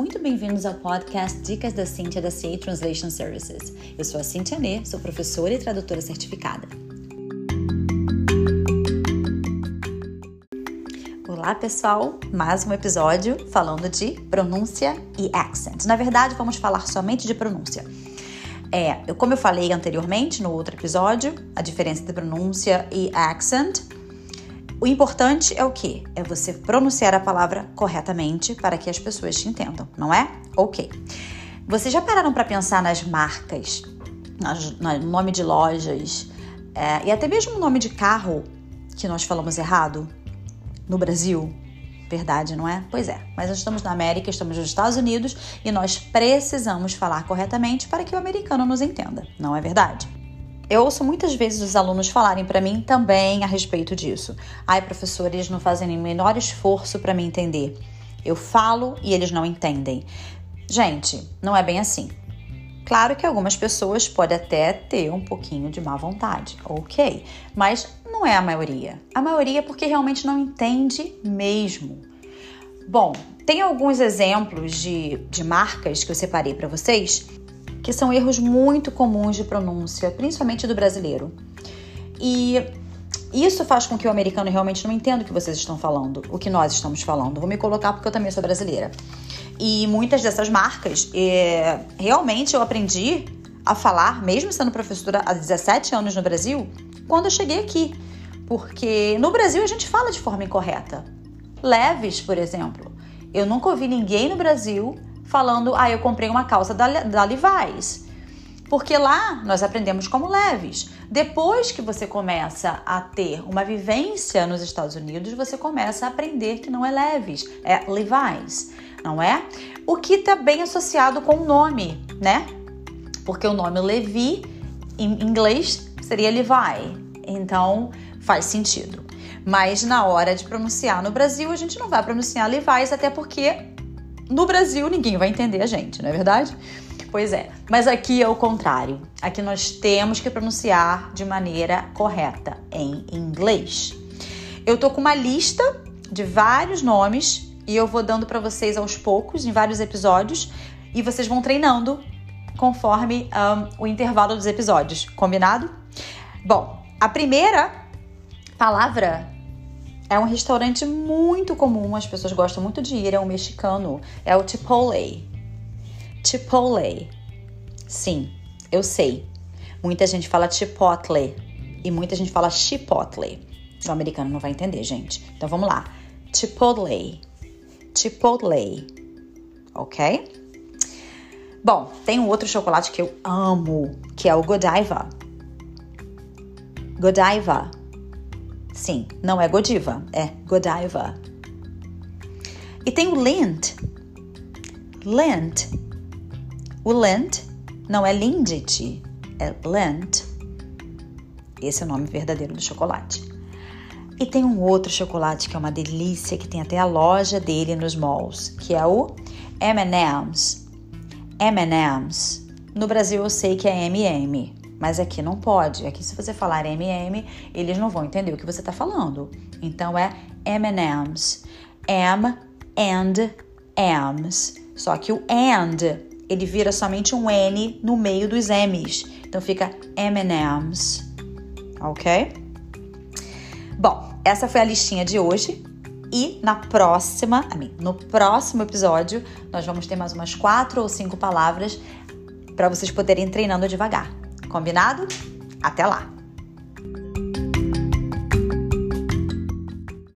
muito bem-vindos ao podcast Dicas da Cintia da CA Translation Services. Eu sou a Cintia Nê, sou professora e tradutora certificada. Olá pessoal, mais um episódio falando de pronúncia e accent. Na verdade, vamos falar somente de pronúncia. É, como eu falei anteriormente no outro episódio, a diferença entre pronúncia e accent o importante é o que? É você pronunciar a palavra corretamente para que as pessoas te entendam, não é? Ok. Vocês já pararam para pensar nas marcas, no nome de lojas é, e até mesmo o nome de carro que nós falamos errado no Brasil? Verdade, não é? Pois é, mas nós estamos na América, estamos nos Estados Unidos e nós precisamos falar corretamente para que o americano nos entenda, não é verdade? Eu ouço muitas vezes os alunos falarem para mim também a respeito disso. Ai, professor, eles não fazem o menor esforço para me entender. Eu falo e eles não entendem. Gente, não é bem assim. Claro que algumas pessoas podem até ter um pouquinho de má vontade, ok, mas não é a maioria. A maioria é porque realmente não entende mesmo. Bom, tem alguns exemplos de, de marcas que eu separei para vocês que são erros muito comuns de pronúncia, principalmente do brasileiro. E isso faz com que o americano realmente não entenda o que vocês estão falando, o que nós estamos falando. Vou me colocar porque eu também sou brasileira. E muitas dessas marcas, é, realmente eu aprendi a falar, mesmo sendo professora há 17 anos no Brasil, quando eu cheguei aqui. Porque no Brasil a gente fala de forma incorreta. Leves, por exemplo. Eu nunca ouvi ninguém no Brasil falando, ah, eu comprei uma calça da, da Levi's. Porque lá nós aprendemos como leves. Depois que você começa a ter uma vivência nos Estados Unidos, você começa a aprender que não é leves, é Levi's, não é? O que está bem associado com o nome, né? Porque o nome Levi em inglês seria Levi. Então faz sentido. Mas na hora de pronunciar no Brasil, a gente não vai pronunciar Levi's, até porque no Brasil, ninguém vai entender a gente, não é verdade? Pois é, mas aqui é o contrário. Aqui nós temos que pronunciar de maneira correta em inglês. Eu tô com uma lista de vários nomes e eu vou dando para vocês aos poucos em vários episódios e vocês vão treinando conforme um, o intervalo dos episódios, combinado? Bom, a primeira palavra é um restaurante muito comum, as pessoas gostam muito de ir, é um mexicano, é o Chipotle. Chipotle. Sim, eu sei. Muita gente fala Chipotle e muita gente fala Chipotle. O americano não vai entender, gente. Então vamos lá. Chipotle. Chipotle. Ok? Bom, tem um outro chocolate que eu amo, que é o Godiva. Godiva Sim, não é Godiva, é Godiva. E tem o Lind. Lind. O Lind não é Lindt, é Lind. Esse é o nome verdadeiro do chocolate. E tem um outro chocolate que é uma delícia, que tem até a loja dele nos malls, que é o M&M's. M&M's. No Brasil eu sei que é M&M, mas aqui não pode. Aqui, se você falar MM, eles não vão entender o que você está falando. Então é M&M's. M and M's. Só que o and ele vira somente um N no meio dos M's. Então fica M&M's. Ok? Bom, essa foi a listinha de hoje. E na próxima, no próximo episódio, nós vamos ter mais umas quatro ou cinco palavras para vocês poderem treinando devagar. Combinado? Até lá!